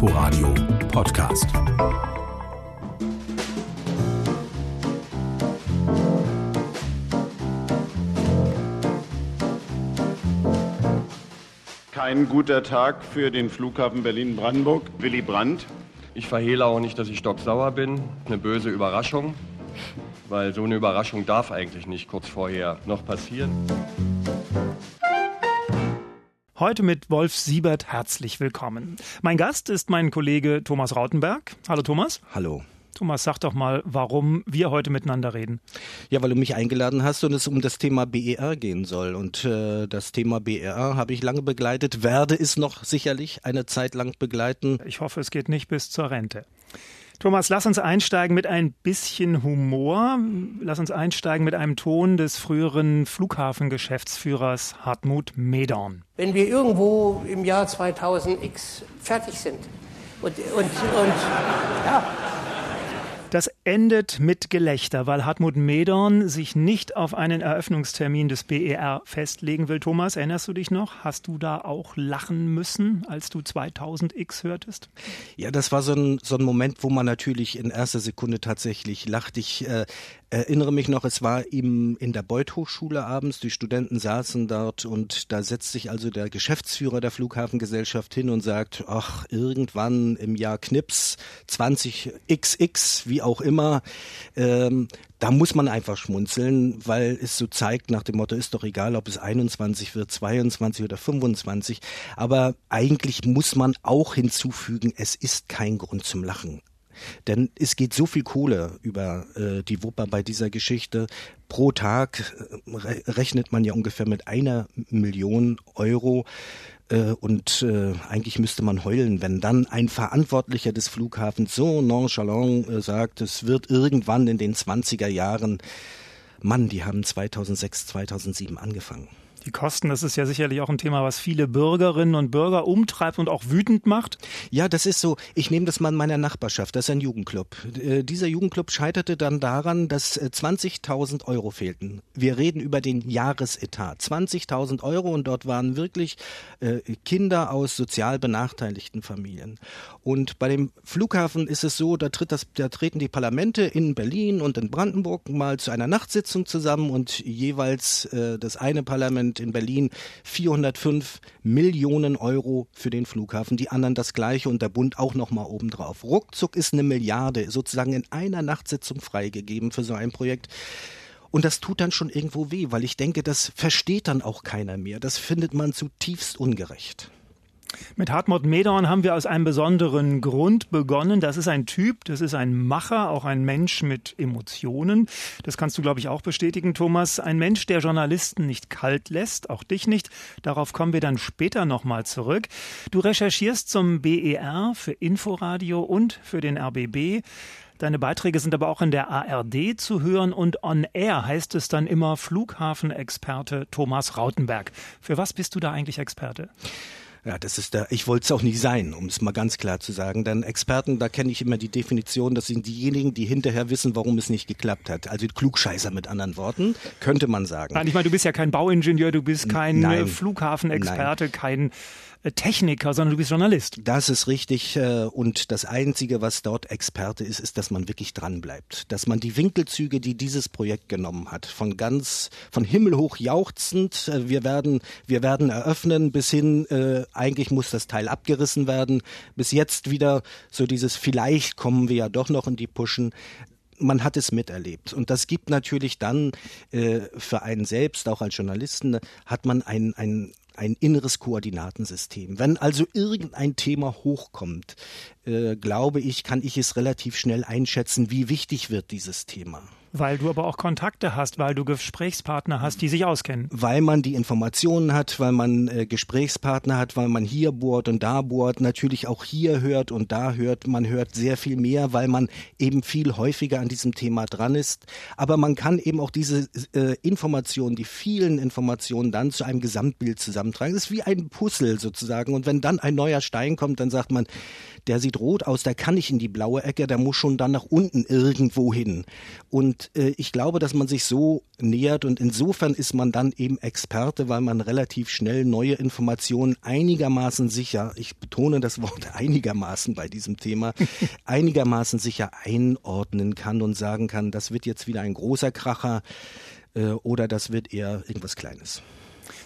Inforadio Podcast. Kein guter Tag für den Flughafen Berlin-Brandenburg. Willy Brandt. Ich verhehle auch nicht, dass ich stocksauer bin. Eine böse Überraschung, weil so eine Überraschung darf eigentlich nicht kurz vorher noch passieren. Heute mit Wolf Siebert herzlich willkommen. Mein Gast ist mein Kollege Thomas Rautenberg. Hallo Thomas. Hallo. Thomas, sag doch mal, warum wir heute miteinander reden. Ja, weil du mich eingeladen hast und es um das Thema BER gehen soll. Und äh, das Thema BER habe ich lange begleitet, werde es noch sicherlich eine Zeit lang begleiten. Ich hoffe, es geht nicht bis zur Rente. Thomas, lass uns einsteigen mit ein bisschen Humor. Lass uns einsteigen mit einem Ton des früheren Flughafengeschäftsführers Hartmut Medorn. Wenn wir irgendwo im Jahr 2000x fertig sind und, und, und ja, das endet mit Gelächter, weil Hartmut Medorn sich nicht auf einen Eröffnungstermin des BER festlegen will. Thomas, erinnerst du dich noch? Hast du da auch lachen müssen, als du 2000X hörtest? Ja, das war so ein, so ein Moment, wo man natürlich in erster Sekunde tatsächlich lacht. Ich äh, erinnere mich noch, es war ihm in der Beuth Hochschule abends, die Studenten saßen dort und da setzt sich also der Geschäftsführer der Flughafengesellschaft hin und sagt, ach, irgendwann im Jahr Knips 20XX, wie auch immer, ähm, da muss man einfach schmunzeln, weil es so zeigt nach dem Motto, ist doch egal, ob es 21 wird, 22 oder 25. Aber eigentlich muss man auch hinzufügen, es ist kein Grund zum Lachen. Denn es geht so viel Kohle über äh, die Wupper bei dieser Geschichte. Pro Tag äh, rechnet man ja ungefähr mit einer Million Euro. Äh, und äh, eigentlich müsste man heulen, wenn dann ein Verantwortlicher des Flughafens so nonchalant äh, sagt, es wird irgendwann in den 20er Jahren, Mann, die haben 2006, 2007 angefangen. Die Kosten, das ist ja sicherlich auch ein Thema, was viele Bürgerinnen und Bürger umtreibt und auch wütend macht. Ja, das ist so. Ich nehme das mal in meiner Nachbarschaft. Das ist ein Jugendclub. Äh, dieser Jugendclub scheiterte dann daran, dass 20.000 äh, Euro fehlten. Wir reden über den Jahresetat. 20.000 Euro und dort waren wirklich äh, Kinder aus sozial benachteiligten Familien. Und bei dem Flughafen ist es so, da, tritt das, da treten die Parlamente in Berlin und in Brandenburg mal zu einer Nachtsitzung zusammen und jeweils äh, das eine Parlament in Berlin 405 Millionen Euro für den Flughafen, die anderen das gleiche und der Bund auch nochmal obendrauf. Ruckzuck ist eine Milliarde sozusagen in einer Nachtsitzung freigegeben für so ein Projekt. Und das tut dann schon irgendwo weh, weil ich denke, das versteht dann auch keiner mehr. Das findet man zutiefst ungerecht. Mit Hartmut Medorn haben wir aus einem besonderen Grund begonnen. Das ist ein Typ, das ist ein Macher, auch ein Mensch mit Emotionen. Das kannst du, glaube ich, auch bestätigen, Thomas. Ein Mensch, der Journalisten nicht kalt lässt, auch dich nicht. Darauf kommen wir dann später nochmal zurück. Du recherchierst zum BER für Inforadio und für den RBB. Deine Beiträge sind aber auch in der ARD zu hören und on air heißt es dann immer Flughafenexperte Thomas Rautenberg. Für was bist du da eigentlich Experte? Ja, das ist da, ich wollte es auch nicht sein, um es mal ganz klar zu sagen. Denn Experten, da kenne ich immer die Definition, das sind diejenigen, die hinterher wissen, warum es nicht geklappt hat. Also Klugscheißer mit anderen Worten, könnte man sagen. Nein, ich meine, du bist ja kein Bauingenieur, du bist kein Nein. Flughafenexperte, Nein. kein äh, Techniker, sondern du bist Journalist. Das ist richtig. Äh, und das Einzige, was dort Experte ist, ist, dass man wirklich dranbleibt. Dass man die Winkelzüge, die dieses Projekt genommen hat, von ganz, von himmelhoch jauchzend, äh, wir werden, wir werden eröffnen, bis hin, eigentlich muss das Teil abgerissen werden, bis jetzt wieder so dieses, vielleicht kommen wir ja doch noch in die Puschen man hat es miterlebt. Und das gibt natürlich dann äh, für einen selbst, auch als Journalisten, hat man ein, ein ein inneres Koordinatensystem. Wenn also irgendein Thema hochkommt, äh, glaube ich, kann ich es relativ schnell einschätzen, wie wichtig wird dieses Thema. Weil du aber auch Kontakte hast, weil du Gesprächspartner hast, die sich auskennen. Weil man die Informationen hat, weil man äh, Gesprächspartner hat, weil man hier bohrt und da bohrt, natürlich auch hier hört und da hört. Man hört sehr viel mehr, weil man eben viel häufiger an diesem Thema dran ist. Aber man kann eben auch diese äh, Informationen, die vielen Informationen dann zu einem Gesamtbild zusammentragen. Das ist wie ein Puzzle sozusagen. Und wenn dann ein neuer Stein kommt, dann sagt man, der sieht rot aus, der kann nicht in die blaue Ecke, der muss schon dann nach unten irgendwo hin. Und äh, ich glaube, dass man sich so nähert und insofern ist man dann eben Experte, weil man relativ schnell neue Informationen einigermaßen sicher, ich betone das Wort einigermaßen bei diesem Thema, einigermaßen sicher einordnen kann und sagen kann, das wird jetzt wieder ein großer Kracher äh, oder das wird eher irgendwas Kleines.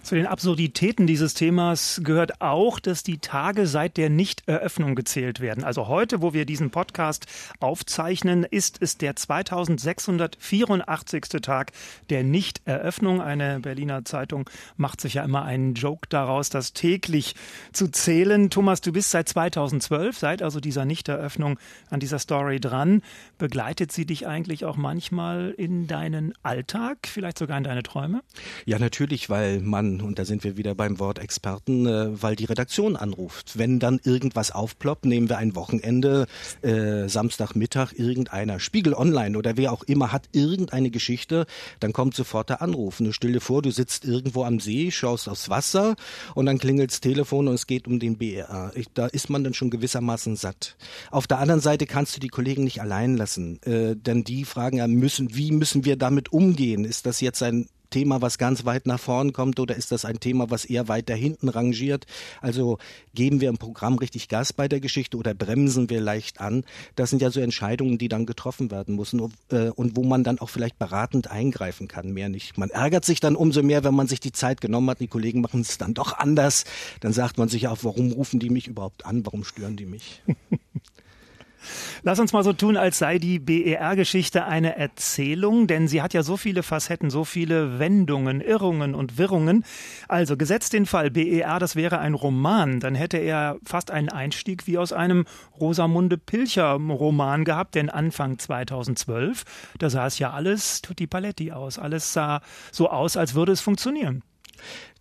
Zu den Absurditäten dieses Themas gehört auch, dass die Tage seit der Nichteröffnung gezählt werden. Also heute, wo wir diesen Podcast aufzeichnen, ist es der 2684. Tag der Nichteröffnung. Eine Berliner Zeitung macht sich ja immer einen Joke daraus, das täglich zu zählen. Thomas, du bist seit 2012, seit also dieser Nichteröffnung an dieser Story dran. Begleitet sie dich eigentlich auch manchmal in deinen Alltag, vielleicht sogar in deine Träume? Ja, natürlich, weil man und da sind wir wieder beim Wort Experten, äh, weil die Redaktion anruft. Wenn dann irgendwas aufploppt, nehmen wir ein Wochenende, äh, Samstagmittag, irgendeiner, Spiegel Online oder wer auch immer hat irgendeine Geschichte, dann kommt sofort der Anruf. Und stell dir vor, du sitzt irgendwo am See, schaust aufs Wasser und dann klingelt das Telefon und es geht um den BR. Ich, da ist man dann schon gewissermaßen satt. Auf der anderen Seite kannst du die Kollegen nicht allein lassen, äh, denn die fragen ja, müssen, wie müssen wir damit umgehen? Ist das jetzt ein Thema, was ganz weit nach vorn kommt oder ist das ein Thema, was eher weiter hinten rangiert? Also geben wir im Programm richtig Gas bei der Geschichte oder bremsen wir leicht an? Das sind ja so Entscheidungen, die dann getroffen werden müssen äh, und wo man dann auch vielleicht beratend eingreifen kann, mehr nicht. Man ärgert sich dann umso mehr, wenn man sich die Zeit genommen hat, die Kollegen machen es dann doch anders. Dann sagt man sich auch, warum rufen die mich überhaupt an? Warum stören die mich? Lass uns mal so tun, als sei die BER-Geschichte eine Erzählung, denn sie hat ja so viele Facetten, so viele Wendungen, Irrungen und Wirrungen. Also gesetzt den Fall, BER, das wäre ein Roman, dann hätte er fast einen Einstieg wie aus einem Rosamunde Pilcher-Roman gehabt, denn Anfang 2012, da sah es ja alles tutti paletti aus. Alles sah so aus, als würde es funktionieren.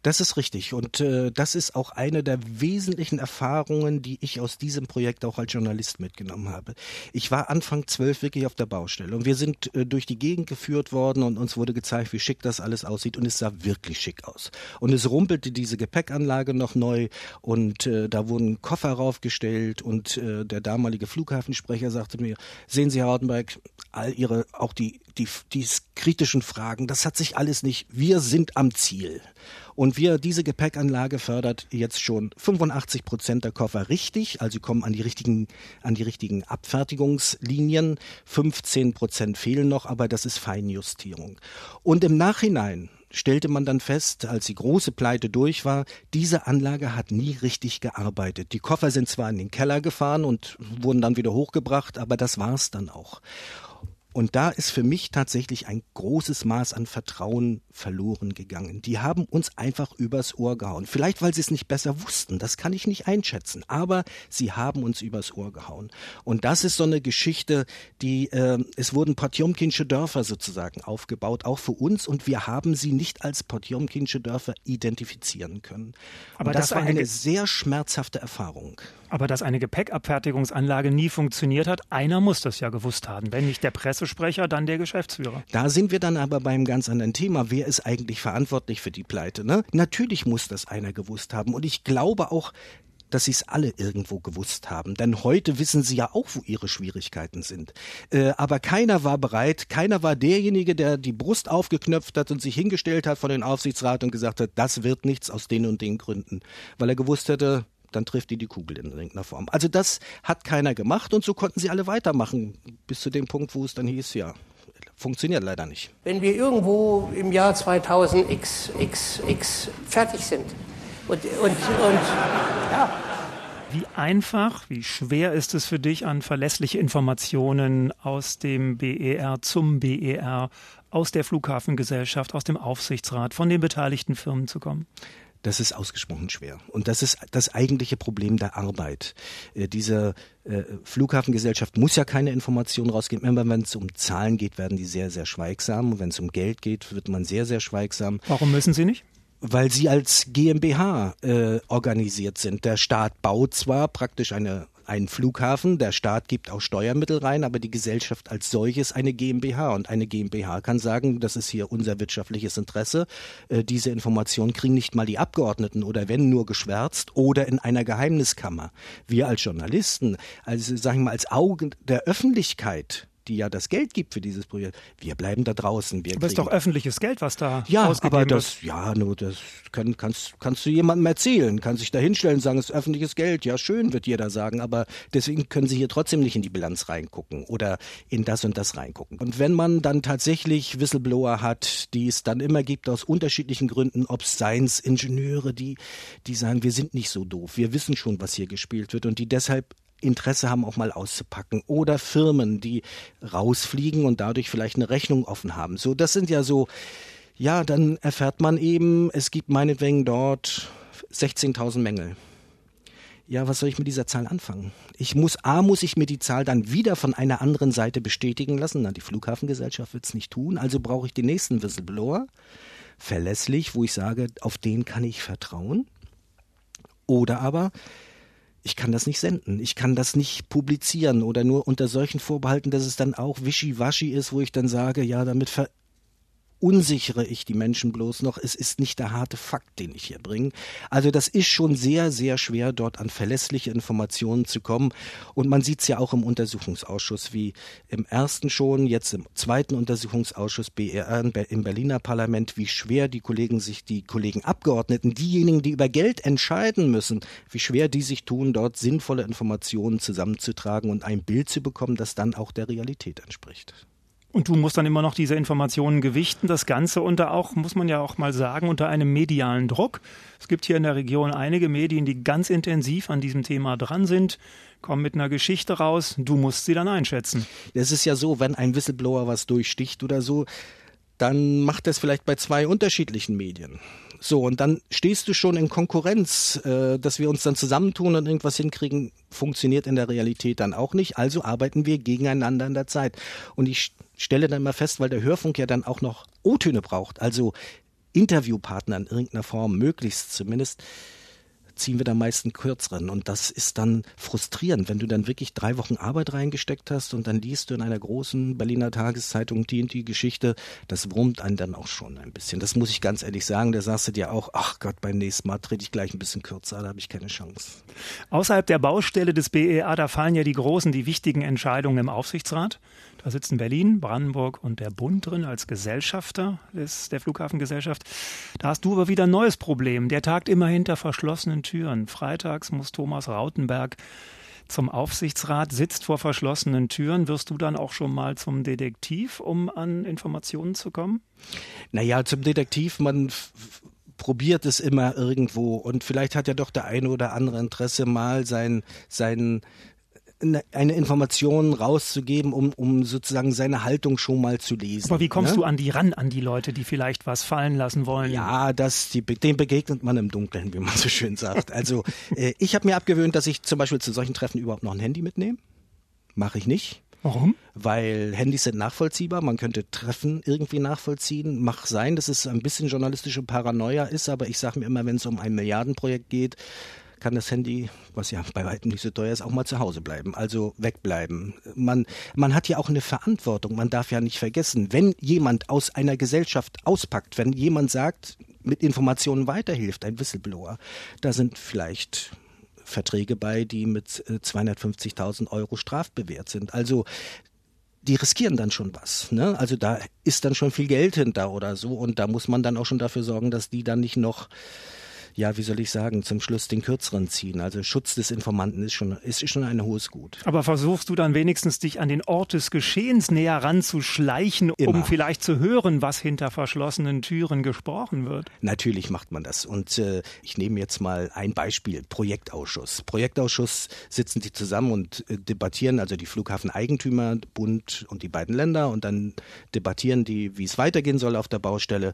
Das ist richtig und äh, das ist auch eine der wesentlichen Erfahrungen, die ich aus diesem Projekt auch als Journalist mitgenommen habe. Ich war Anfang zwölf wirklich auf der Baustelle und wir sind äh, durch die Gegend geführt worden und uns wurde gezeigt, wie schick das alles aussieht und es sah wirklich schick aus. Und es rumpelte diese Gepäckanlage noch neu und äh, da wurden Koffer raufgestellt und äh, der damalige Flughafensprecher sagte mir, sehen Sie, Herr Hardenberg, all Ihre, auch die, die, die kritischen Fragen, das hat sich alles nicht, wir sind am Ziel. Und wir, diese Gepäckanlage fördert jetzt schon 85 Prozent der Koffer richtig, also kommen an die richtigen, an die richtigen Abfertigungslinien. 15 Prozent fehlen noch, aber das ist Feinjustierung. Und im Nachhinein stellte man dann fest, als die große Pleite durch war, diese Anlage hat nie richtig gearbeitet. Die Koffer sind zwar in den Keller gefahren und wurden dann wieder hochgebracht, aber das war's dann auch. Und da ist für mich tatsächlich ein großes Maß an Vertrauen verloren gegangen. Die haben uns einfach übers Ohr gehauen. Vielleicht, weil sie es nicht besser wussten, das kann ich nicht einschätzen, aber sie haben uns übers Ohr gehauen. Und das ist so eine Geschichte, die, äh, es wurden Potjomkinsche Dörfer sozusagen aufgebaut, auch für uns, und wir haben sie nicht als Potjomkinsche Dörfer identifizieren können. Aber und das, das war eine sehr schmerzhafte Erfahrung. Aber dass eine Gepäckabfertigungsanlage nie funktioniert hat, einer muss das ja gewusst haben. Wenn nicht der Pressesprecher, dann der Geschäftsführer. Da sind wir dann aber beim ganz anderen Thema. Wer ist eigentlich verantwortlich für die Pleite? Ne? Natürlich muss das einer gewusst haben. Und ich glaube auch, dass sie es alle irgendwo gewusst haben. Denn heute wissen sie ja auch, wo ihre Schwierigkeiten sind. Äh, aber keiner war bereit, keiner war derjenige, der die Brust aufgeknöpft hat und sich hingestellt hat vor den Aufsichtsrat und gesagt hat, das wird nichts aus den und den Gründen. Weil er gewusst hätte, dann trifft die die Kugel in irgendeiner Form. Also das hat keiner gemacht und so konnten sie alle weitermachen, bis zu dem Punkt, wo es dann hieß, ja, funktioniert leider nicht. Wenn wir irgendwo im Jahr 2000 x, x, x fertig sind und, und, und ja, wie einfach, wie schwer ist es für dich, an verlässliche Informationen aus dem BER zum BER, aus der Flughafengesellschaft, aus dem Aufsichtsrat, von den beteiligten Firmen zu kommen? Das ist ausgesprochen schwer. Und das ist das eigentliche Problem der Arbeit. Äh, diese äh, Flughafengesellschaft muss ja keine Informationen rausgeben. Immer wenn es um Zahlen geht, werden die sehr, sehr schweigsam. Und wenn es um Geld geht, wird man sehr, sehr schweigsam. Warum müssen sie nicht? Weil sie als GmbH äh, organisiert sind. Der Staat baut zwar praktisch eine einen Flughafen, der Staat gibt auch Steuermittel rein, aber die Gesellschaft als solches eine GmbH. Und eine GmbH kann sagen, das ist hier unser wirtschaftliches Interesse. Äh, diese Informationen kriegen nicht mal die Abgeordneten oder wenn nur geschwärzt oder in einer Geheimniskammer. Wir als Journalisten, also sagen wir mal als Augen der Öffentlichkeit, die ja das Geld gibt für dieses Projekt. Wir bleiben da draußen. Wir aber ist doch öffentliches Geld, was da ja, ausgegeben aber das, wird. Ja, nur das kann, kannst, kannst du jemandem erzählen, kann sich da hinstellen und sagen, es ist öffentliches Geld. Ja, schön, wird jeder sagen, aber deswegen können sie hier trotzdem nicht in die Bilanz reingucken oder in das und das reingucken. Und wenn man dann tatsächlich Whistleblower hat, die es dann immer gibt aus unterschiedlichen Gründen, ob es Science Ingenieure, die, die sagen, wir sind nicht so doof, wir wissen schon, was hier gespielt wird und die deshalb Interesse haben, auch mal auszupacken. Oder Firmen, die rausfliegen und dadurch vielleicht eine Rechnung offen haben. So, das sind ja so, ja, dann erfährt man eben, es gibt meinetwegen dort 16.000 Mängel. Ja, was soll ich mit dieser Zahl anfangen? Ich muss, A, muss ich mir die Zahl dann wieder von einer anderen Seite bestätigen lassen. Na, die Flughafengesellschaft wird es nicht tun. Also brauche ich den nächsten Whistleblower. Verlässlich, wo ich sage, auf den kann ich vertrauen. Oder aber, ich kann das nicht senden, ich kann das nicht publizieren oder nur unter solchen Vorbehalten, dass es dann auch wischiwaschi ist, wo ich dann sage, ja, damit ver unsichere ich die Menschen bloß noch. Es ist nicht der harte Fakt, den ich hier bringe. Also das ist schon sehr, sehr schwer, dort an verlässliche Informationen zu kommen. Und man sieht es ja auch im Untersuchungsausschuss, wie im ersten schon, jetzt im zweiten Untersuchungsausschuss BRR im Berliner Parlament, wie schwer die Kollegen sich, die Kollegen Abgeordneten, diejenigen, die über Geld entscheiden müssen, wie schwer die sich tun, dort sinnvolle Informationen zusammenzutragen und ein Bild zu bekommen, das dann auch der Realität entspricht. Und du musst dann immer noch diese Informationen gewichten, das Ganze unter auch, muss man ja auch mal sagen, unter einem medialen Druck. Es gibt hier in der Region einige Medien, die ganz intensiv an diesem Thema dran sind, kommen mit einer Geschichte raus, du musst sie dann einschätzen. Es ist ja so, wenn ein Whistleblower was durchsticht oder so, dann macht es vielleicht bei zwei unterschiedlichen Medien. So, und dann stehst du schon in Konkurrenz, äh, dass wir uns dann zusammentun und irgendwas hinkriegen, funktioniert in der Realität dann auch nicht. Also arbeiten wir gegeneinander in der Zeit. Und ich stelle dann mal fest, weil der Hörfunk ja dann auch noch O-Töne braucht, also Interviewpartner in irgendeiner Form, möglichst zumindest, ziehen wir da meist einen kürzeren. Und das ist dann frustrierend, wenn du dann wirklich drei Wochen Arbeit reingesteckt hast und dann liest du in einer großen Berliner Tageszeitung die und die Geschichte. Das wurmt einen dann auch schon ein bisschen. Das muss ich ganz ehrlich sagen. Da sagst du dir auch, ach Gott, beim nächsten Mal trete ich gleich ein bisschen kürzer, da habe ich keine Chance. Außerhalb der Baustelle des BEA, da fallen ja die großen, die wichtigen Entscheidungen im Aufsichtsrat. Da sitzen Berlin, Brandenburg und der Bund drin als Gesellschafter des, der Flughafengesellschaft. Da hast du aber wieder ein neues Problem. Der tagt immer hinter verschlossenen Türen. Freitags muss Thomas Rautenberg zum Aufsichtsrat, sitzt vor verschlossenen Türen. Wirst du dann auch schon mal zum Detektiv, um an Informationen zu kommen? Naja, zum Detektiv, man probiert es immer irgendwo und vielleicht hat ja doch der eine oder andere Interesse mal sein, sein eine Information rauszugeben, um, um sozusagen seine Haltung schon mal zu lesen. Aber wie kommst ne? du an die ran, an die Leute, die vielleicht was fallen lassen wollen? Ja, das, die, dem begegnet man im Dunkeln, wie man so schön sagt. Also äh, ich habe mir abgewöhnt, dass ich zum Beispiel zu solchen Treffen überhaupt noch ein Handy mitnehme. Mache ich nicht. Warum? Weil Handys sind nachvollziehbar, man könnte Treffen irgendwie nachvollziehen. Mach sein, dass es ein bisschen journalistische Paranoia ist, aber ich sage mir immer, wenn es um ein Milliardenprojekt geht, kann das Handy, was ja bei weitem nicht so teuer ist, auch mal zu Hause bleiben, also wegbleiben. Man, man hat ja auch eine Verantwortung. Man darf ja nicht vergessen, wenn jemand aus einer Gesellschaft auspackt, wenn jemand sagt, mit Informationen weiterhilft, ein Whistleblower, da sind vielleicht Verträge bei, die mit 250.000 äh, Euro strafbewehrt sind. Also die riskieren dann schon was. Ne? Also da ist dann schon viel Geld hinter oder so und da muss man dann auch schon dafür sorgen, dass die dann nicht noch ja, wie soll ich sagen, zum Schluss den kürzeren ziehen. Also Schutz des Informanten ist schon, ist schon ein hohes Gut. Aber versuchst du dann wenigstens dich an den Ort des Geschehens näher ranzuschleichen, Immer. um vielleicht zu hören, was hinter verschlossenen Türen gesprochen wird? Natürlich macht man das. Und äh, ich nehme jetzt mal ein Beispiel, Projektausschuss. Projektausschuss sitzen die zusammen und äh, debattieren, also die Flughafeneigentümer, Bund und die beiden Länder und dann debattieren die, wie es weitergehen soll auf der Baustelle.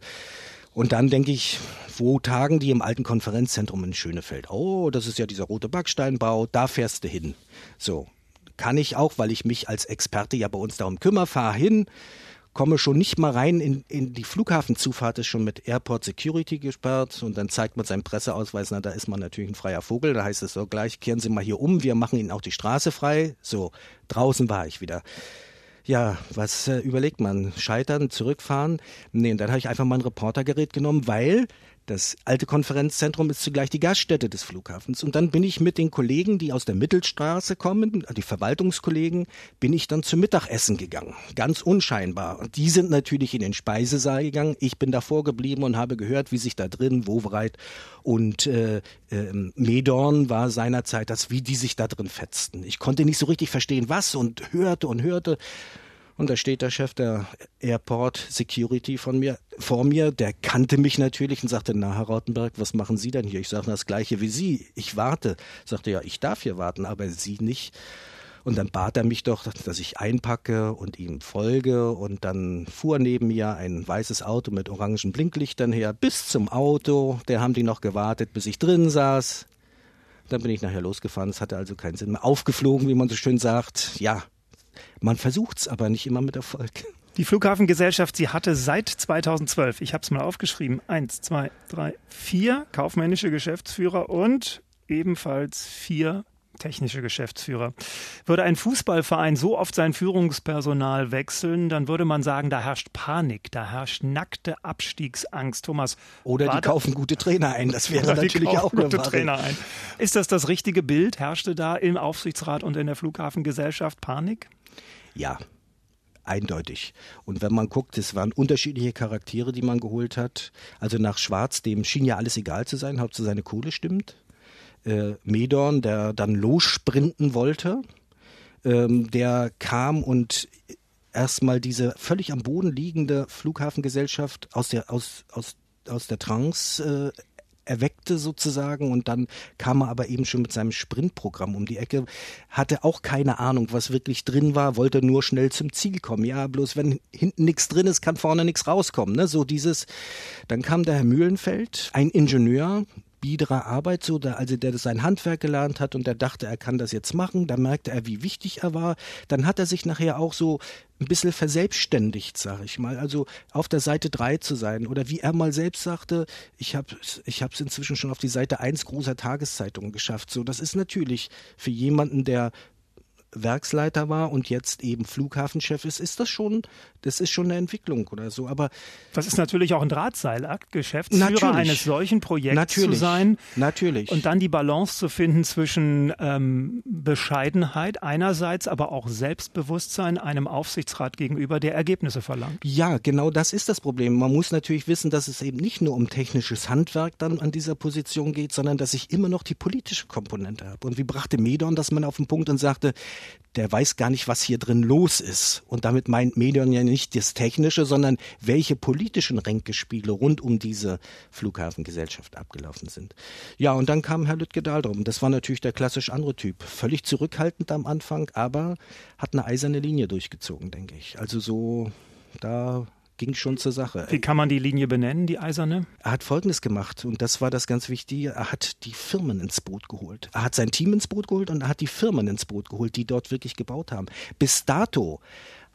Und dann denke ich, wo tagen die im alten Konferenzzentrum in Schönefeld? Oh, das ist ja dieser rote Backsteinbau, da fährst du hin. So, kann ich auch, weil ich mich als Experte ja bei uns darum kümmere, fahr hin, komme schon nicht mal rein in, in die Flughafenzufahrt, ist schon mit Airport Security gesperrt und dann zeigt man seinen Presseausweis, na, da ist man natürlich ein freier Vogel, da heißt es so gleich, kehren Sie mal hier um, wir machen Ihnen auch die Straße frei. So, draußen war ich wieder ja, was äh, überlegt man? Scheitern, zurückfahren? Nee, und dann habe ich einfach mein Reportergerät genommen, weil das alte Konferenzzentrum ist zugleich die Gaststätte des Flughafens. Und dann bin ich mit den Kollegen, die aus der Mittelstraße kommen, die Verwaltungskollegen, bin ich dann zum Mittagessen gegangen. Ganz unscheinbar. Und die sind natürlich in den Speisesaal gegangen. Ich bin davor geblieben und habe gehört, wie sich da drin Wovereit und äh, äh, Medorn war seinerzeit, das, wie die sich da drin fetzten. Ich konnte nicht so richtig verstehen, was und hörte und hörte. Und da steht der Chef der Airport Security von mir, vor mir, der kannte mich natürlich und sagte, na, Herr Rautenberg, was machen Sie denn hier? Ich sage das Gleiche wie Sie. Ich warte. Sagte, ja, ich darf hier warten, aber Sie nicht. Und dann bat er mich doch, dass ich einpacke und ihm folge. Und dann fuhr neben mir ein weißes Auto mit orangen Blinklichtern her bis zum Auto. Der haben die noch gewartet, bis ich drin saß. Dann bin ich nachher losgefahren. Es hatte also keinen Sinn mehr. Aufgeflogen, wie man so schön sagt. Ja, man versucht es aber nicht immer mit Erfolg. Die Flughafengesellschaft, sie hatte seit 2012, ich habe es mal aufgeschrieben, eins, zwei, drei, vier kaufmännische Geschäftsführer und ebenfalls vier technische Geschäftsführer. Würde ein Fußballverein so oft sein Führungspersonal wechseln, dann würde man sagen, da herrscht Panik, da herrscht nackte Abstiegsangst. Thomas. Oder die kaufen gute Trainer ein, das wäre natürlich auch gute Trainer ein. Ist das das richtige Bild? Herrschte da im Aufsichtsrat und in der Flughafengesellschaft Panik? Ja, eindeutig. Und wenn man guckt, es waren unterschiedliche Charaktere, die man geholt hat. Also nach Schwarz, dem schien ja alles egal zu sein, Hauptsache seine Kohle stimmt. Äh, Medorn, der dann lossprinten wollte, ähm, der kam und erstmal diese völlig am Boden liegende Flughafengesellschaft aus der, aus, aus, aus der Trance äh, erweckte sozusagen und dann kam er aber eben schon mit seinem Sprintprogramm um die Ecke, hatte auch keine Ahnung, was wirklich drin war, wollte nur schnell zum Ziel kommen. Ja, bloß wenn hinten nichts drin ist, kann vorne nichts rauskommen. Ne? So dieses, dann kam der Herr Mühlenfeld, ein Ingenieur, biederer Arbeit, so, der, also der sein Handwerk gelernt hat und der dachte, er kann das jetzt machen. Da merkte er, wie wichtig er war. Dann hat er sich nachher auch so ein bisschen verselbstständigt, sage ich mal. Also auf der Seite 3 zu sein. Oder wie er mal selbst sagte, ich habe ich es inzwischen schon auf die Seite 1 großer Tageszeitungen geschafft. So, das ist natürlich für jemanden, der Werksleiter war und jetzt eben Flughafenchef ist, ist das schon, das ist schon eine Entwicklung oder so. Aber das ist natürlich auch ein Drahtseilakt, Geschäftsführer natürlich, eines solchen Projekts natürlich, zu sein. Natürlich. Und dann die Balance zu finden zwischen ähm, Bescheidenheit einerseits, aber auch Selbstbewusstsein einem Aufsichtsrat gegenüber, der Ergebnisse verlangt. Ja, genau das ist das Problem. Man muss natürlich wissen, dass es eben nicht nur um technisches Handwerk dann an dieser Position geht, sondern dass ich immer noch die politische Komponente habe. Und wie brachte Medon das man auf den Punkt und sagte, der weiß gar nicht, was hier drin los ist. Und damit meint Medion ja nicht das Technische, sondern welche politischen Ränkespiele rund um diese Flughafengesellschaft abgelaufen sind. Ja, und dann kam Herr Lütke Daldrum. Das war natürlich der klassisch andere Typ. Völlig zurückhaltend am Anfang, aber hat eine eiserne Linie durchgezogen, denke ich. Also so, da ging schon zur Sache. Wie kann man die Linie benennen, die eiserne? Er hat Folgendes gemacht und das war das ganz Wichtige. Er hat die Firmen ins Boot geholt. Er hat sein Team ins Boot geholt und er hat die Firmen ins Boot geholt, die dort wirklich gebaut haben. Bis dato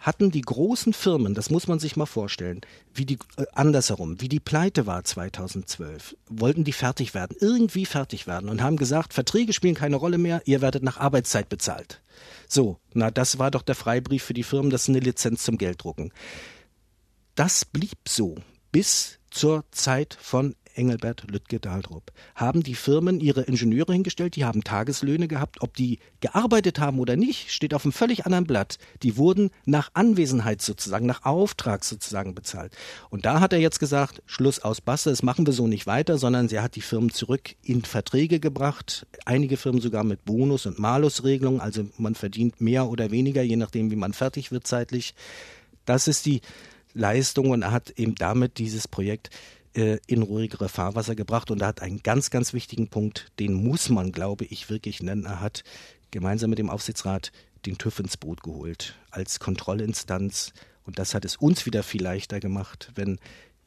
hatten die großen Firmen, das muss man sich mal vorstellen, wie die äh, andersherum, wie die Pleite war 2012, wollten die fertig werden, irgendwie fertig werden und haben gesagt, Verträge spielen keine Rolle mehr, ihr werdet nach Arbeitszeit bezahlt. So, na das war doch der Freibrief für die Firmen, das ist eine Lizenz zum Gelddrucken. Das blieb so bis zur Zeit von Engelbert Lütke Dahldrup. Haben die Firmen ihre Ingenieure hingestellt, die haben Tageslöhne gehabt. Ob die gearbeitet haben oder nicht, steht auf einem völlig anderen Blatt. Die wurden nach Anwesenheit sozusagen, nach Auftrag sozusagen bezahlt. Und da hat er jetzt gesagt, Schluss aus Basse, das machen wir so nicht weiter, sondern er hat die Firmen zurück in Verträge gebracht. Einige Firmen sogar mit Bonus- und Malusregelungen, also man verdient mehr oder weniger, je nachdem, wie man fertig wird zeitlich. Das ist die Leistung und er hat eben damit dieses Projekt äh, in ruhigere Fahrwasser gebracht. Und er hat einen ganz, ganz wichtigen Punkt, den muss man, glaube ich, wirklich nennen. Er hat gemeinsam mit dem Aufsichtsrat den TÜV ins Boot geholt als Kontrollinstanz. Und das hat es uns wieder viel leichter gemacht, wenn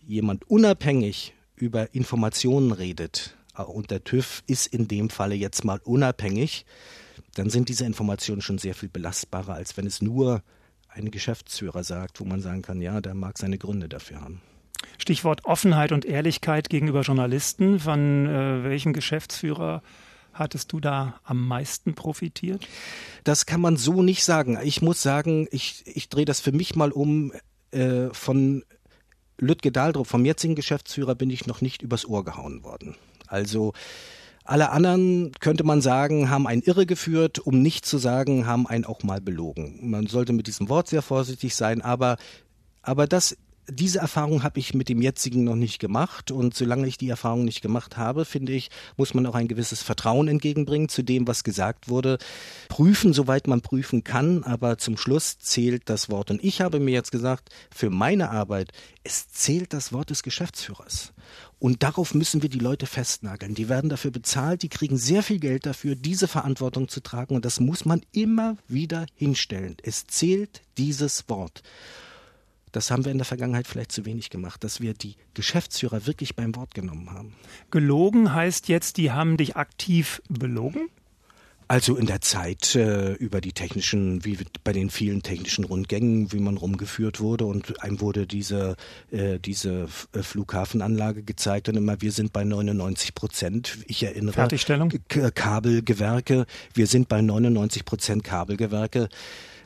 jemand unabhängig über Informationen redet. Äh, und der TÜV ist in dem Falle jetzt mal unabhängig, dann sind diese Informationen schon sehr viel belastbarer, als wenn es nur ein Geschäftsführer sagt, wo man sagen kann, ja, der mag seine Gründe dafür haben. Stichwort Offenheit und Ehrlichkeit gegenüber Journalisten. Von äh, welchem Geschäftsführer hattest du da am meisten profitiert? Das kann man so nicht sagen. Ich muss sagen, ich, ich drehe das für mich mal um. Äh, von Lütge Dahldrup, vom jetzigen Geschäftsführer, bin ich noch nicht übers Ohr gehauen worden. Also alle anderen, könnte man sagen, haben einen irre geführt, um nicht zu sagen, haben einen auch mal belogen. Man sollte mit diesem Wort sehr vorsichtig sein, aber, aber das diese Erfahrung habe ich mit dem jetzigen noch nicht gemacht und solange ich die Erfahrung nicht gemacht habe, finde ich, muss man auch ein gewisses Vertrauen entgegenbringen zu dem, was gesagt wurde. Prüfen, soweit man prüfen kann, aber zum Schluss zählt das Wort. Und ich habe mir jetzt gesagt, für meine Arbeit, es zählt das Wort des Geschäftsführers. Und darauf müssen wir die Leute festnageln. Die werden dafür bezahlt, die kriegen sehr viel Geld dafür, diese Verantwortung zu tragen. Und das muss man immer wieder hinstellen. Es zählt dieses Wort. Das haben wir in der Vergangenheit vielleicht zu wenig gemacht, dass wir die Geschäftsführer wirklich beim Wort genommen haben. Gelogen heißt jetzt, die haben dich aktiv belogen? Also in der Zeit äh, über die technischen, wie bei den vielen technischen Rundgängen, wie man rumgeführt wurde und einem wurde diese, äh, diese äh, Flughafenanlage gezeigt und immer, wir sind bei 99 Prozent. Ich erinnere. Fertigstellung? K Kabelgewerke. Wir sind bei 99 Prozent Kabelgewerke.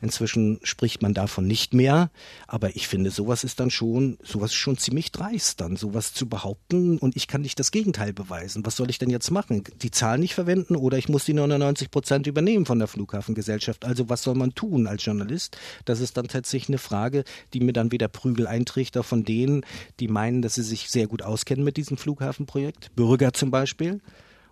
Inzwischen spricht man davon nicht mehr. Aber ich finde, sowas ist dann schon, sowas ist schon ziemlich dreist, dann sowas zu behaupten. Und ich kann nicht das Gegenteil beweisen. Was soll ich denn jetzt machen? Die Zahlen nicht verwenden oder ich muss die 99 Prozent übernehmen von der Flughafengesellschaft. Also was soll man tun als Journalist? Das ist dann tatsächlich eine Frage, die mir dann wieder Prügel eintrichter von denen, die meinen, dass sie sich sehr gut auskennen mit diesem Flughafenprojekt. Bürger zum Beispiel.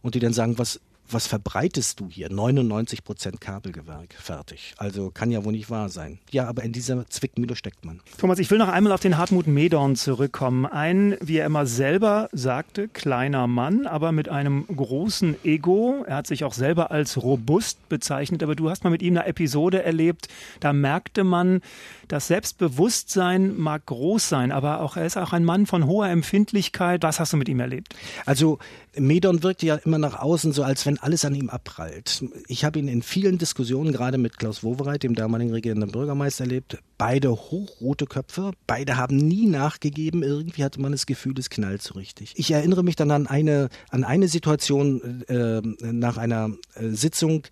Und die dann sagen, was, was verbreitest du hier? 99 Prozent Kabelgewerk, fertig. Also kann ja wohl nicht wahr sein. Ja, aber in dieser Zwickmühle steckt man. Thomas, ich will noch einmal auf den Hartmut Medorn zurückkommen. Ein, wie er immer selber sagte, kleiner Mann, aber mit einem großen Ego. Er hat sich auch selber als robust bezeichnet, aber du hast mal mit ihm eine Episode erlebt, da merkte man, das Selbstbewusstsein mag groß sein, aber auch er ist auch ein Mann von hoher Empfindlichkeit. Was hast du mit ihm erlebt? Also Medon wirkt ja immer nach außen so, als wenn alles an ihm abprallt. Ich habe ihn in vielen Diskussionen, gerade mit Klaus Wowereit, dem damaligen regierenden Bürgermeister, erlebt. Beide hochrote Köpfe, beide haben nie nachgegeben. Irgendwie hatte man das Gefühl, es knallt so richtig. Ich erinnere mich dann an eine, an eine Situation äh, nach einer äh, Sitzung,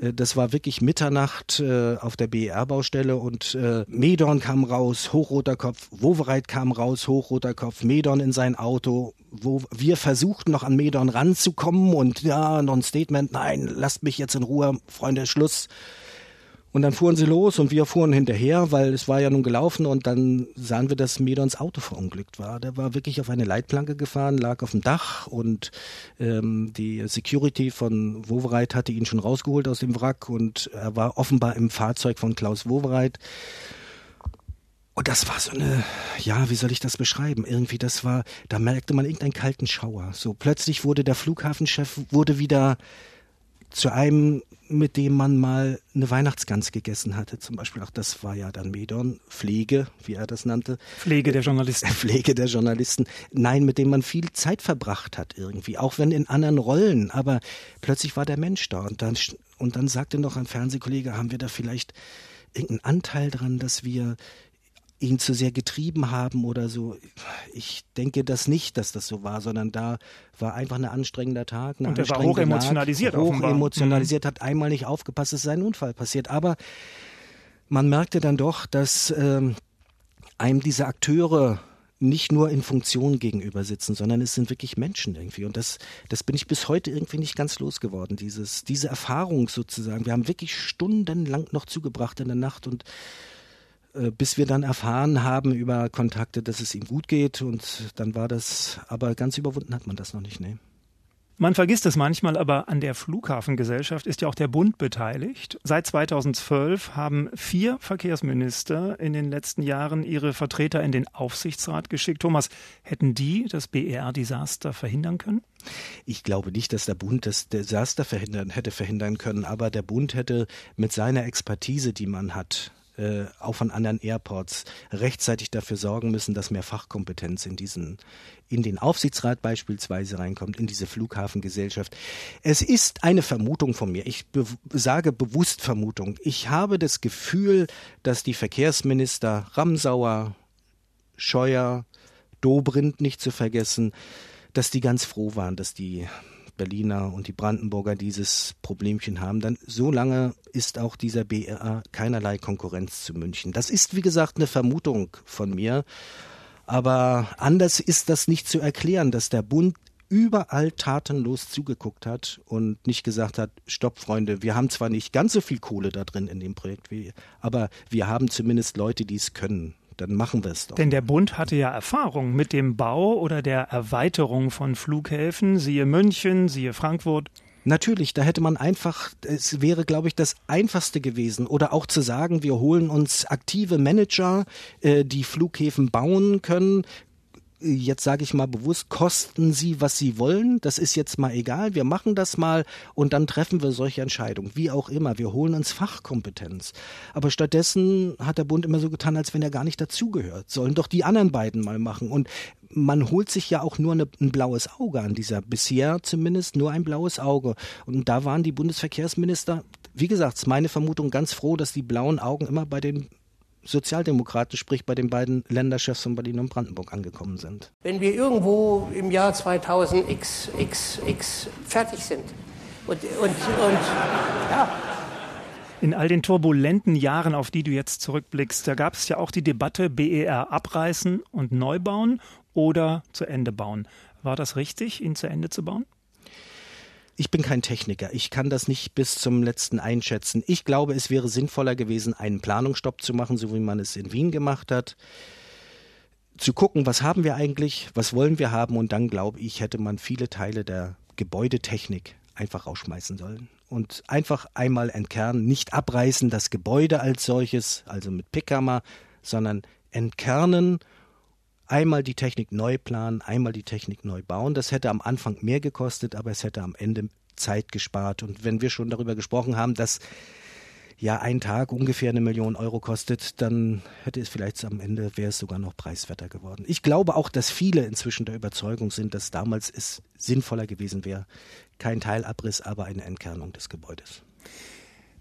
äh, das war wirklich Mitternacht äh, auf der BER-Baustelle und äh, Medorn kam raus, hochroter Kopf, Wovereit kam raus, hochroter Kopf, Medorn in sein Auto, wo wir versuchten noch an Medorn ranzukommen und ja, noch ein Statement, nein, lasst mich jetzt in Ruhe, Freunde, Schluss. Und dann fuhren sie los und wir fuhren hinterher, weil es war ja nun gelaufen und dann sahen wir, dass Medons Auto verunglückt war. Der war wirklich auf eine Leitplanke gefahren, lag auf dem Dach und ähm, die Security von Wovereit hatte ihn schon rausgeholt aus dem Wrack und er war offenbar im Fahrzeug von Klaus Wovereit. Und das war so eine, ja, wie soll ich das beschreiben? Irgendwie, das war, da merkte man irgendeinen kalten Schauer. So plötzlich wurde der Flughafenchef, wurde wieder zu einem, mit dem man mal eine Weihnachtsgans gegessen hatte, zum Beispiel. Auch das war ja dann Medon, Pflege, wie er das nannte. Pflege der Journalisten. Pflege der Journalisten. Nein, mit dem man viel Zeit verbracht hat irgendwie, auch wenn in anderen Rollen. Aber plötzlich war der Mensch da und dann, und dann sagte noch ein Fernsehkollege, haben wir da vielleicht irgendeinen Anteil dran, dass wir ihn zu sehr getrieben haben oder so. Ich denke das nicht, dass das so war, sondern da war einfach ein anstrengender Tag. Eine und er war hoch emotionalisiert. Hoch emotionalisiert, mhm. hat einmal nicht aufgepasst, es sei ein Unfall passiert. Aber man merkte dann doch, dass ähm, einem diese Akteure nicht nur in Funktion gegenüber sitzen, sondern es sind wirklich Menschen irgendwie. Und das, das bin ich bis heute irgendwie nicht ganz losgeworden. Dieses, diese Erfahrung sozusagen. Wir haben wirklich stundenlang noch zugebracht in der Nacht und bis wir dann erfahren haben über Kontakte, dass es ihm gut geht. Und dann war das, aber ganz überwunden hat man das noch nicht, nee. Man vergisst es manchmal, aber an der Flughafengesellschaft ist ja auch der Bund beteiligt. Seit 2012 haben vier Verkehrsminister in den letzten Jahren ihre Vertreter in den Aufsichtsrat geschickt. Thomas, hätten die das BER-Desaster verhindern können? Ich glaube nicht, dass der Bund das Desaster verhindern, hätte verhindern können, aber der Bund hätte mit seiner Expertise, die man hat, äh, auch von anderen Airports rechtzeitig dafür sorgen müssen, dass mehr Fachkompetenz in diesen, in den Aufsichtsrat beispielsweise reinkommt, in diese Flughafengesellschaft. Es ist eine Vermutung von mir. Ich be sage bewusst Vermutung. Ich habe das Gefühl, dass die Verkehrsminister Ramsauer, Scheuer, Dobrindt nicht zu vergessen, dass die ganz froh waren, dass die Berliner und die Brandenburger dieses Problemchen haben, dann so lange ist auch dieser BRA keinerlei Konkurrenz zu München. Das ist, wie gesagt, eine Vermutung von mir. Aber anders ist das nicht zu erklären, dass der Bund überall tatenlos zugeguckt hat und nicht gesagt hat, stopp Freunde, wir haben zwar nicht ganz so viel Kohle da drin in dem Projekt, aber wir haben zumindest Leute, die es können dann machen wir es doch. Denn der Bund hatte ja Erfahrung mit dem Bau oder der Erweiterung von Flughäfen, siehe München, siehe Frankfurt. Natürlich, da hätte man einfach, es wäre, glaube ich, das Einfachste gewesen. Oder auch zu sagen, wir holen uns aktive Manager, äh, die Flughäfen bauen können, jetzt sage ich mal bewusst, kosten sie, was sie wollen. Das ist jetzt mal egal. Wir machen das mal und dann treffen wir solche Entscheidungen. Wie auch immer. Wir holen uns Fachkompetenz. Aber stattdessen hat der Bund immer so getan, als wenn er gar nicht dazugehört. Sollen doch die anderen beiden mal machen. Und man holt sich ja auch nur eine, ein blaues Auge an dieser, bisher zumindest nur ein blaues Auge. Und da waren die Bundesverkehrsminister, wie gesagt, ist meine Vermutung ganz froh, dass die blauen Augen immer bei den Sozialdemokraten, sprich bei den beiden Länderchefs von Berlin und Brandenburg angekommen sind. Wenn wir irgendwo im Jahr 2000 x, x, x fertig sind und, und, und ja, in all den turbulenten Jahren, auf die du jetzt zurückblickst, da gab es ja auch die Debatte BER abreißen und neu bauen oder zu Ende bauen. War das richtig, ihn zu Ende zu bauen? Ich bin kein Techniker. Ich kann das nicht bis zum letzten einschätzen. Ich glaube, es wäre sinnvoller gewesen, einen Planungsstopp zu machen, so wie man es in Wien gemacht hat. Zu gucken, was haben wir eigentlich, was wollen wir haben und dann glaube ich, hätte man viele Teile der Gebäudetechnik einfach rausschmeißen sollen und einfach einmal entkernen, nicht abreißen das Gebäude als solches, also mit Pickhammer, sondern entkernen einmal die Technik neu planen, einmal die Technik neu bauen. Das hätte am Anfang mehr gekostet, aber es hätte am Ende Zeit gespart. Und wenn wir schon darüber gesprochen haben, dass ja ein Tag ungefähr eine Million Euro kostet, dann hätte es vielleicht am Ende wäre es sogar noch preiswerter geworden. Ich glaube auch, dass viele inzwischen der Überzeugung sind, dass damals es sinnvoller gewesen wäre, kein Teilabriss, aber eine Entkernung des Gebäudes.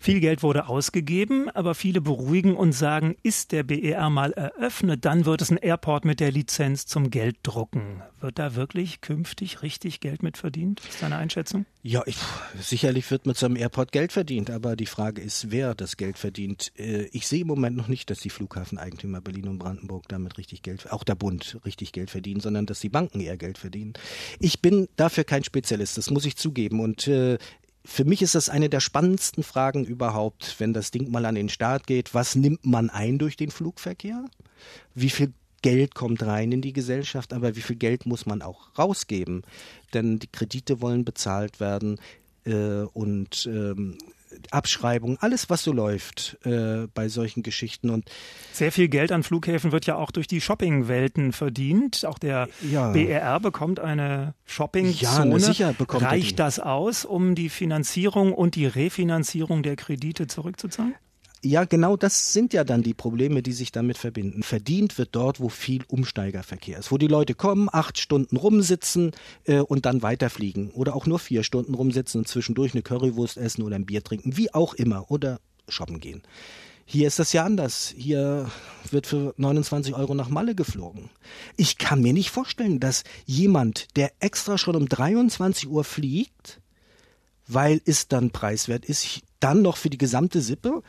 Viel Geld wurde ausgegeben, aber viele beruhigen und sagen, ist der BER mal eröffnet, dann wird es ein Airport mit der Lizenz zum Gelddrucken. Wird da wirklich künftig richtig Geld mit verdient? Ist deine Einschätzung? Ja, ich, sicherlich wird mit so einem Airport Geld verdient, aber die Frage ist, wer das Geld verdient. Äh, ich sehe im Moment noch nicht, dass die Flughafeneigentümer Berlin und Brandenburg damit richtig Geld, auch der Bund richtig Geld verdienen, sondern dass die Banken eher Geld verdienen. Ich bin dafür kein Spezialist, das muss ich zugeben. Und äh, für mich ist das eine der spannendsten Fragen überhaupt, wenn das Ding mal an den Start geht. Was nimmt man ein durch den Flugverkehr? Wie viel Geld kommt rein in die Gesellschaft, aber wie viel Geld muss man auch rausgeben? Denn die Kredite wollen bezahlt werden äh, und ähm, Abschreibung, alles was so läuft äh, bei solchen Geschichten und sehr viel Geld an Flughäfen wird ja auch durch die Shoppingwelten verdient. Auch der ja. BER bekommt eine Shoppingzone. Ja, sicher bekommt Reicht das aus, um die Finanzierung und die Refinanzierung der Kredite zurückzuzahlen? Ja, genau das sind ja dann die Probleme, die sich damit verbinden. Verdient wird dort, wo viel Umsteigerverkehr ist, wo die Leute kommen, acht Stunden rumsitzen äh, und dann weiterfliegen oder auch nur vier Stunden rumsitzen und zwischendurch eine Currywurst essen oder ein Bier trinken, wie auch immer, oder shoppen gehen. Hier ist das ja anders. Hier wird für 29 Euro nach Malle geflogen. Ich kann mir nicht vorstellen, dass jemand, der extra schon um 23 Uhr fliegt, weil es dann preiswert ist, dann noch für die gesamte Sippe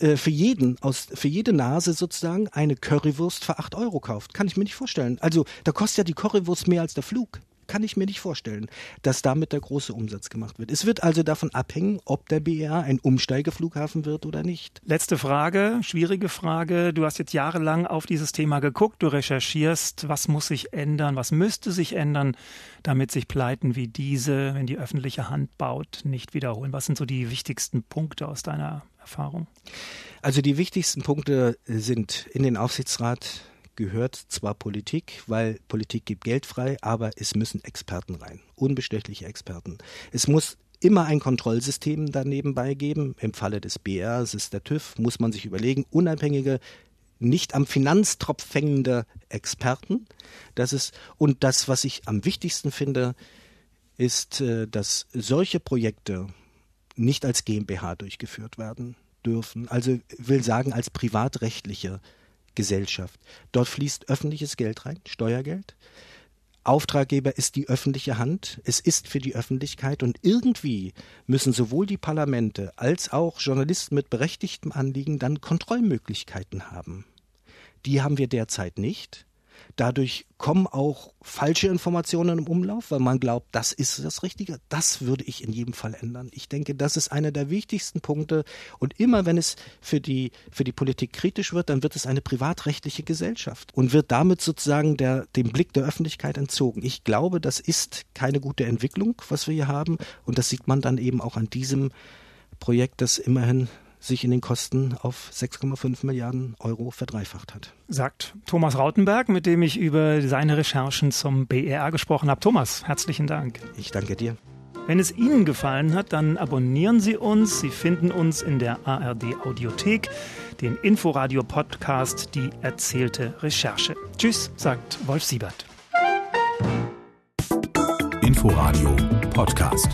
äh, für jeden, aus, für jede Nase sozusagen eine Currywurst für acht Euro kauft. Kann ich mir nicht vorstellen. Also da kostet ja die Currywurst mehr als der Flug. Kann ich mir nicht vorstellen, dass damit der große Umsatz gemacht wird. Es wird also davon abhängen, ob der BER ein Umsteigeflughafen wird oder nicht. Letzte Frage, schwierige Frage. Du hast jetzt jahrelang auf dieses Thema geguckt, du recherchierst, was muss sich ändern, was müsste sich ändern, damit sich Pleiten wie diese, wenn die öffentliche Hand baut, nicht wiederholen. Was sind so die wichtigsten Punkte aus deiner Erfahrung? Also die wichtigsten Punkte sind in den Aufsichtsrat gehört zwar Politik, weil Politik gibt Geld frei, aber es müssen Experten rein, unbestechliche Experten. Es muss immer ein Kontrollsystem daneben beigeben. Im Falle des BR, es ist der TÜV, muss man sich überlegen, unabhängige nicht am Finanztropf hängende Experten. Das ist, und das, was ich am wichtigsten finde, ist, äh, dass solche Projekte nicht als GmbH durchgeführt werden dürfen. Also will sagen, als privatrechtliche Gesellschaft. Dort fließt öffentliches Geld rein, Steuergeld. Auftraggeber ist die öffentliche Hand, es ist für die Öffentlichkeit und irgendwie müssen sowohl die Parlamente als auch Journalisten mit berechtigtem Anliegen dann Kontrollmöglichkeiten haben. Die haben wir derzeit nicht. Dadurch kommen auch falsche Informationen im Umlauf, weil man glaubt, das ist das Richtige. Das würde ich in jedem Fall ändern. Ich denke, das ist einer der wichtigsten Punkte. Und immer wenn es für die, für die Politik kritisch wird, dann wird es eine privatrechtliche Gesellschaft und wird damit sozusagen der, dem Blick der Öffentlichkeit entzogen. Ich glaube, das ist keine gute Entwicklung, was wir hier haben. Und das sieht man dann eben auch an diesem Projekt, das immerhin sich in den Kosten auf 6,5 Milliarden Euro verdreifacht hat. Sagt Thomas Rautenberg, mit dem ich über seine Recherchen zum BER gesprochen habe. Thomas, herzlichen Dank. Ich danke dir. Wenn es Ihnen gefallen hat, dann abonnieren Sie uns. Sie finden uns in der ARD Audiothek, den Inforadio Podcast Die erzählte Recherche. Tschüss, sagt Wolf Siebert. Inforadio Podcast.